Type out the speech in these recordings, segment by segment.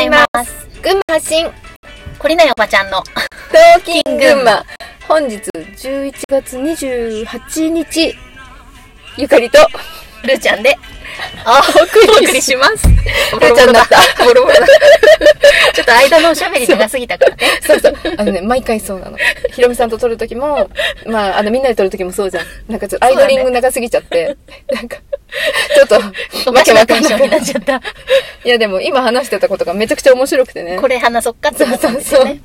ざいます。群馬発信。こりないおばちゃんの。トーキン群馬。本日11月28日ゆかりとルーちゃんで、あ、お送りします。ルーちゃんになった。ボロボロだ。ちょっと間のおしゃべり長すぎたからね。そうそう。あのね毎回そうなの。ひろみさんと撮る時もまああのみんなで撮る時もそうじゃん。なんかちょっとアイドリング長すぎちゃって、なんか ちょっとおかしなテンションになっちゃった。いやでも今話してたことがめちゃくちゃ面白くてねこれ話そっかって思ったんですよね。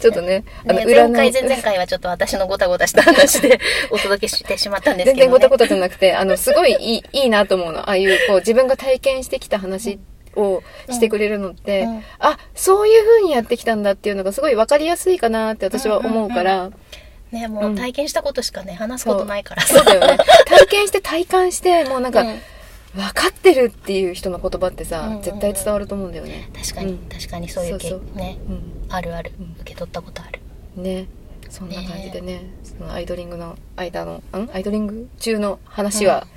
ちょっとねあのね占い前回、前々回はちょっと私のごたごたした話で お届けしてしまったんですけど、ね。全然ごたごたじゃなくて、あの、すごいいい、いいなと思うの。ああいう、こう、自分が体験してきた話をしてくれるのって、うんうんあ、そういう風にやってきたんだっていうのがすごい分かりやすいかなって私は思うから、ね、もう体験したことしかね、話すことないから。そう。だよね。体験して体感して、もうなんか、うん。分かってるっていう人の言葉ってさ、うんうんうん。絶対伝わると思うんだよね。確かに、うん。確かにそういうけそうそう。ね、うん。あるある。うん、受け取ったことある。ね。そんな感じでね、そのアイドリングの間の、ん？アイドリング中の話は、なん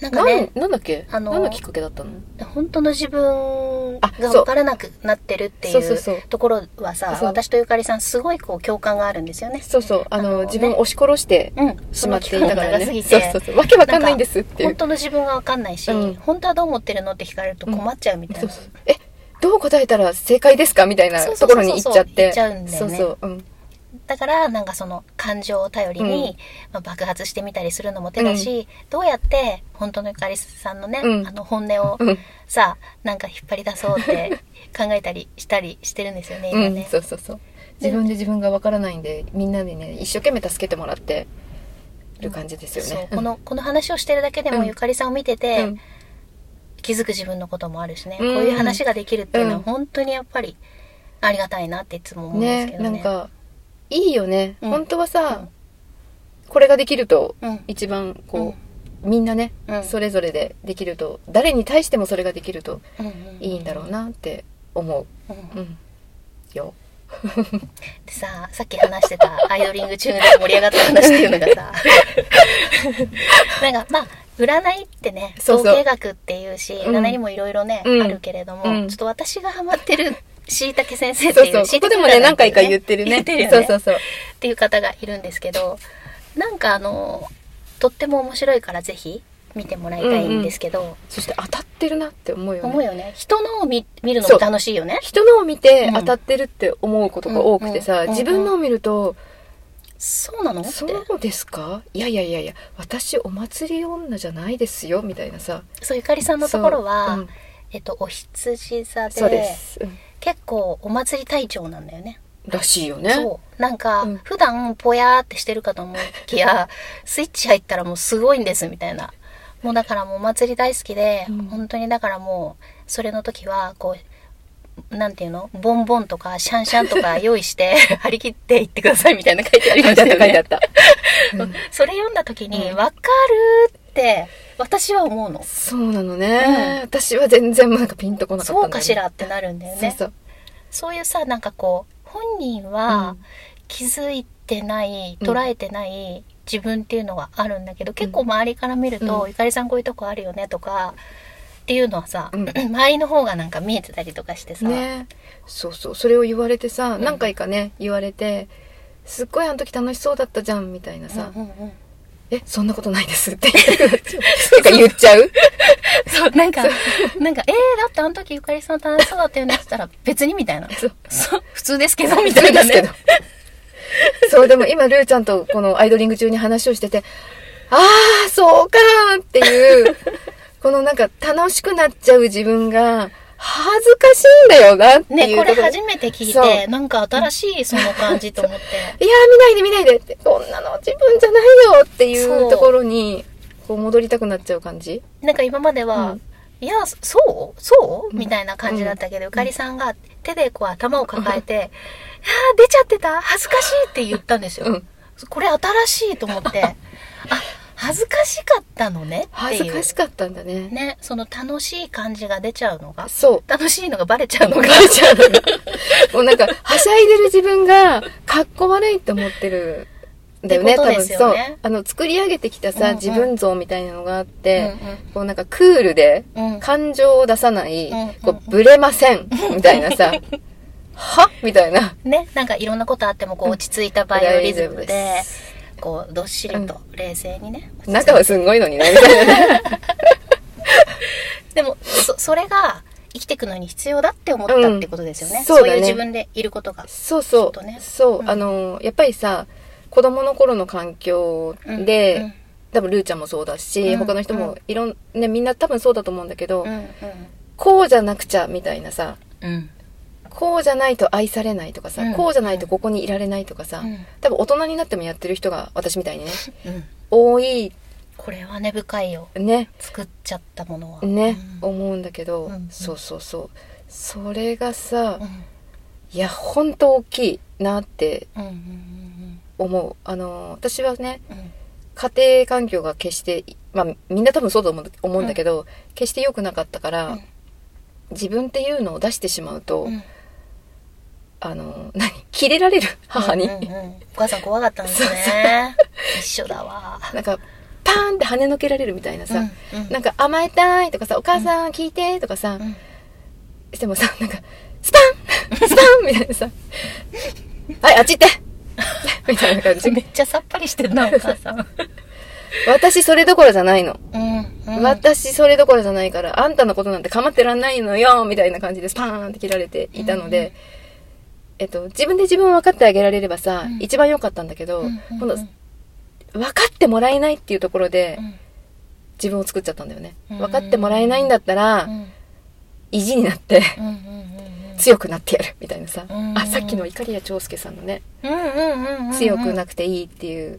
なんかね、なんだっけ、あのー何のきっかけだったの？本当の自分が分からなくなってるっていそうそうそううところはさ、そう私とゆかりさんすごいこう共感があるんですよね。そうそう、あの、ね自分を押し殺してうん。しまっていたからね。その期間が長すぎてそうそうそう。わけわかんないんですって。本当の自分が分かんないし、うん本当はどう思ってるのって聞かれると困っちゃうみたいな。そうそう。え、どう答えたら正解ですか？みたいなそうそうそうそうところに行っちゃって。行っちゃうんだよねそうそう。うん。だからなんかその感情を頼りに、まあ、爆発してみたりするのも手だし、どうやって本当のゆかりさんのね、うんあの本音をうん。さなんか引っ張り出そうって考えたりしたりしてるんですよねうん今ね。。そうそうそう。自分で自分がわからないんで、みんなでね、一生懸命助けてもらってる感じですよね。このこの話をしてるだけでもうんゆかりさんを見てて、うん気づく自分のこともあるしね、うんこういう話ができるっていうのはうん本当にやっぱりありがたいなっていつも思うんですけね、どね。なんか、いいよね。うん。本当はさ、うん。これができると、うん。一番こう、みんなね、うん。それぞれでできると、誰に対してもそれができるといいんだろうなって思う。うん。うん。よ。でささっき話してたアイドリング中で盛り上がった話っていうのがさなんかまあ占いってね統計学っていうしうん。占いにもいろいろね、うん。あるけれども、うん。ちょっと私がハマってるしいたけ先生っていうそうそう。ここでもね、何回か言ってるね。ね。そうそうそう。っていう方がいるんですけどなんかあのとっても面白いからぜひ見てもらいたいんですけど、そして当たってるなって思うよね。思うよね。人のを見見るのも楽しいよね。人のを見てうん。当たってるって思うことが多くてさ、うん自分のを見ると、そうなの？ってそうですか？いやいやいやいや、私お祭り女じゃないですよ、みたいなさ。そうゆかりさんのところは、うん。えっとお羊座でそうです。うん結構お祭り隊長なんだよね。らしいよね。そう。なんか、うん普段ぽやーってしてるかと思いきや、スイッチ入ったらもうすごいんですみたいな。もうだからもうお祭り大好きで、うん本当にだからもう、それの時は、こう、なんていうの？ボンボンとかシャンシャンとか 用意して、張り切って行ってくださいみたいな書いてありましたよね。書いてあった。うんそれ読んだ時に、うんわかるって、私は思うの。そうなのね、私は全然なんかピンとこなかったそうかしらってなるんだよね。そうそう。いうさなんかこう本人は気づいてない、うん捉えてない自分っていうのがあるんだけど、結構周りから見ると、うん。ゆかりさんこういうとこあるよねとかっていうのはさ、うん。周りの方がなんか見えてたりとかしてさ、そう。ね。そうそう。それを言われてさ、うん。何回かね、言われて、すっごいあの時楽しそうだったじゃん、みたいなさ。うんうんうんえ、そんなことないです。ってなっちゃうなんか言っちゃう。そうなんかなんか「えー、だってあの時ゆかりさん楽しそうだったよね」って言ったら別にみたいな。そう。そう普通ですけどみたいなね。ですけど。そう、でも今、ルーちゃんとこのアイドリング中に話をしてて、ああ、そうかーっていう、このなんか楽しくなっちゃう自分が、恥ずかしいんだよなってねいうとろこれ初めて聞いそてなんか新しいその感じと思って。いやー見ないで見ないでって、こんなの自分じゃないよっていそううところに、こう戻りたくなっちゃう感じ？なんか今までは、うん。いや、そう？そう？うん。みたいな感じだったけど、ゆかりさんが手でこう頭を抱えて、いやー出ちゃってた？恥ずかしいって言ったんですよ。うん。これ新しいと思って、あ、恥ずかしかったのねって恥いう。ずかしかったんだね。ね、その楽しい感じが出ちゃうのが、そう。楽しいのがバレちゃうのが、バレちゃうのが。もうなんか、はしゃいでる自分が、かっこ悪いって思ってるだよね、多分。そう。あの、作り上げてきたさ、うんうん。自分像みたいなのがあって、うこうなんかクールで、んうん。感情を出さない、うんうん。こう、ブレません、みたいなさ、は？みたいな。ね、なんかいろんなことあってもこう落ち着いたバイオリズムでで、こうどっしりと冷静にね。中はすんごいのにね、みたいなね。でも、そ、それが生きていくのに必要だって思ったってことですよね。うんそうだねいう自分でいることが。そうそう。ねそう、うんあの、やっぱりさ、子供の頃の環境で、うん多分ルーちゃんもそうだし、うん他の人もいろん、ね、みんな多分そうだと思うんだけど、うん、こうじゃなくちゃみたいなさ、うん、うん。こうじゃないと愛されないとかさ、うん。こうじゃないとここにいられないとかさ、うん。多分大人になってもやってる人が私みたいにね、うん。多い。これは根深いよ。ね、作っちゃったものは。ね、うん。思うんだけど、うんそうそうそう。それがさ、うん。いや、ほんと大きいなって思う。あの、私はね、家庭環境が決して、まあみんな多分そうだと思うんだけど、決して良くなかったから、うん。自分っていうのを出してしまうと、うんあの、何？キレられる？母に。うんうん。うんお母さん怖かったんですね。一緒だわ。なんか、パーンって跳ねのけられるみたいなさ、うんうん。なんか甘えたいとかさ、お母さん聞いてとかさ、うんしてもさ、なんか、スパン！スパン！みたいなさ、はい、あっち行って！みたいな感じ。め。っちゃさっぱりしてるな、お母さん。私それどころじゃないの。うんうん。私それどころじゃないから、あんたのことなんて構ってらんないのよみたいな感じでスパーンって切られていたので、えっと、自分で自分を分かってあげられればさ、うん。一番良かったんだけど、今度、分かってもらえないっていうところで、うん。自分を作っちゃったんだよね。うん。分かってもらえないんだったら、うん。意地になって、強くなってやるみたいなさ、うんあさっきの碇谷長介さんのね、強くなくていいっていう、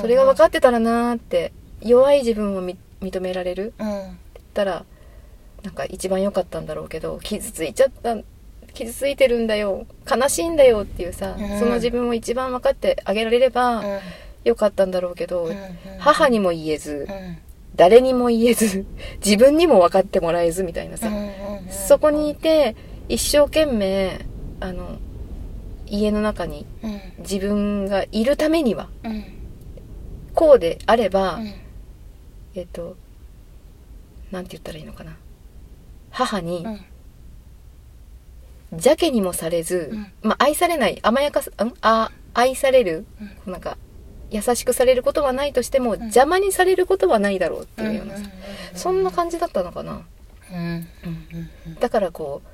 それが分かってたらなーって弱い自分をみ認められる？うん。ったらなんか一番良かったんだろうけど傷ついちゃった傷ついてるんだよ悲しいんだよっていうさ、うん。その自分を一番分かってあげられればうん。良かったんだろうけど、うん母にも言えず、うん。誰にも言えず自分にも分かってもらえずみたいなさ、うんうんうん。そこにいて一生懸命あの家の中にうん。自分がいるためにはうん。こうであれば、うん。えっとなんて言ったらいいのかな。母にうん邪気にもされず、うん。まあ愛されない甘やかすん？あ愛される、うん。なんか優しくされることはないとしても、ん。邪魔にされることはないだろうっていうような、そんな感じだったのかな？うん。だからこう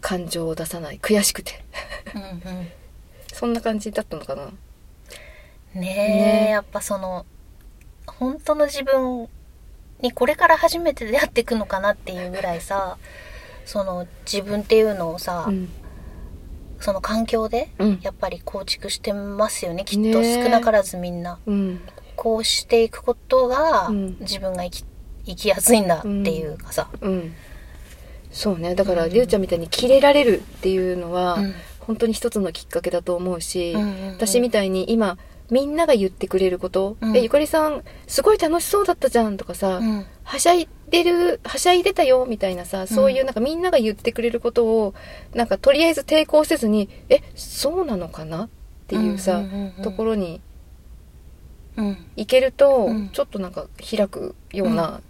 感情を出さない悔しくて。そんな感じだったのかな？ねえね。やっぱその本当の自分にこれから初めて出会っていくのかなっていうぐらいさその自分っていうのをさ、うん。その環境でうん。やっぱり構築してますよねきっと。少なからずみんな。うん。こうしていくことがうん。自分が生き生きやすいんだっていうかさ、うん。そうね。だからりゅうちゃんみたいにキレられるっていうのは、うん。本当に一つのきっかけだと思うし、うんうんうん。私みたいに今みんなが言ってくれること「うん。えゆかりさんすごい楽しそうだったじゃん」とかさ、うん。はしゃいでるはしゃいでたよみたいなさそういうなんかみんなが言ってくれることをなんかとりあえず抵抗せずに「えそうなのかな?」っていうさ、うんうんうんうんところにうん。行けると、うん。ちょっとなんか開くような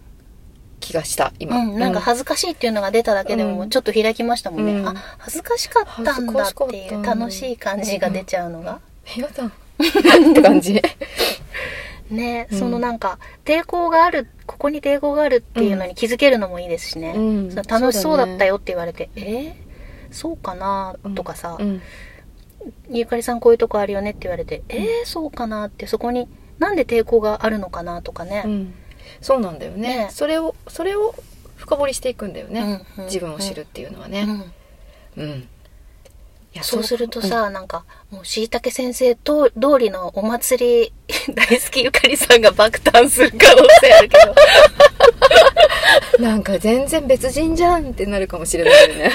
気がした今、うん、なんか恥ずかしいっていうのが出ただけでうん。もちょっと開きましたもんね、うん。あ恥ずかしかったんだっていう楽しい感じが出ちゃうのが、やだって感じね、うんそのなんか抵抗があるここに抵抗があるっていうのに気づけるのもいいですしね、うん楽しそうだったよ、って言われて、えーそうかなとかさ、うんゆかりさんこういうとこあるよねって言われて、えーそうかなってそこになんで抵抗があるのかなとかね、そうなんだよねねそれをそれを深掘りしていくんだよね、うんうん自分を知るっていうのはねうん、やそう。するとさ、なんか、もう、しいたけ先生と通りのお祭り大好きゆかりさんが爆誕する可能性あるけど。うんなんか全然別人じゃんってなるかもしれないよね。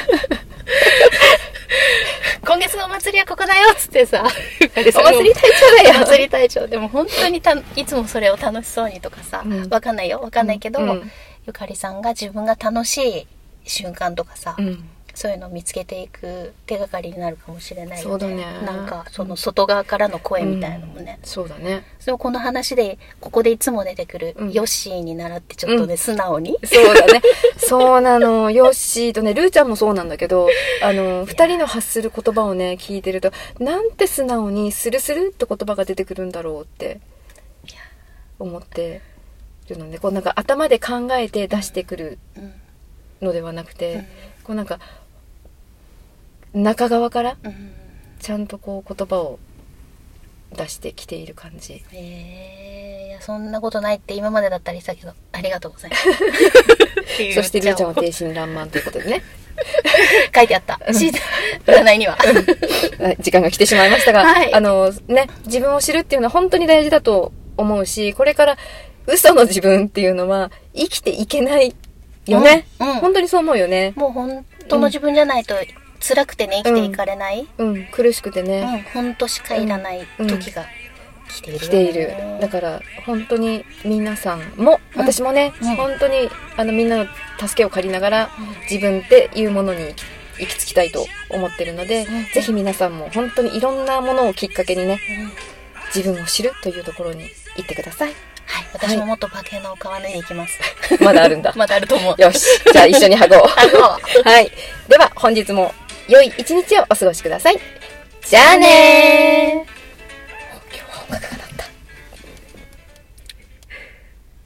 今月のお祭りはここだよっつってさ、お祭り隊長だよ。お祭り隊長。でも本当にた、いつもそれを楽しそうにとかさ、うん。わかんないよ、わかんないけど、うん。ゆかりさんが自分が楽しい瞬間とかさ、うんそういうのを見つけていく手がかりになるかもしれないよそうだね。なんかその外側からの声みたいなのもね、そうだね。それをこの話でここでいつも出てくるうん。ヨッシーに習ってちょっとね、うん。素直に。そうだね。そうなの。ヨッシーとね、ルーちゃんもそうなんだけど、あの、二人の発する言葉をね、聞いてると、なんて素直にスルスルって言葉が出てくるんだろうって、思ってるので、こうなんか頭で考えて出してくるうん。のではなくて、うん。こうなんか、中側からうん。ちゃんとこう言葉を出してきている感じ。えー、いやそんなことないって今までだったりしたけどありがとうございます。そしてルーちゃんは書天真爛漫ということでね、いてあった。シート占いには。はい時間が来てしまいましたが、はい。あのね、自分を知るっていうのは本当に大事だと思うし、これから嘘の自分っていうのは生きていけないよね。うん。うん。本当にそう思うよね。もう本当の自分じゃないと辛くてね生きていかれない、うん、苦しくてうんね、本当しかいらない時が来ているよね、来ている。だから本当に皆さんも、うん。私もね、うん。本当にあのみんなの助けを借りながら自分っていうものに行き着きたいと思ってるので、うん。ぜひ皆さんも本当にいろんなものをきっかけにね、うん。自分を知るというところに行ってください。はい。私ももっと化けの皮脱いでいきます。まだあるんだ。まだあると思う。よし。じゃあ一緒に剥ごう。あそう。はい。では本日も良い一日をお過ごしください。じゃあねー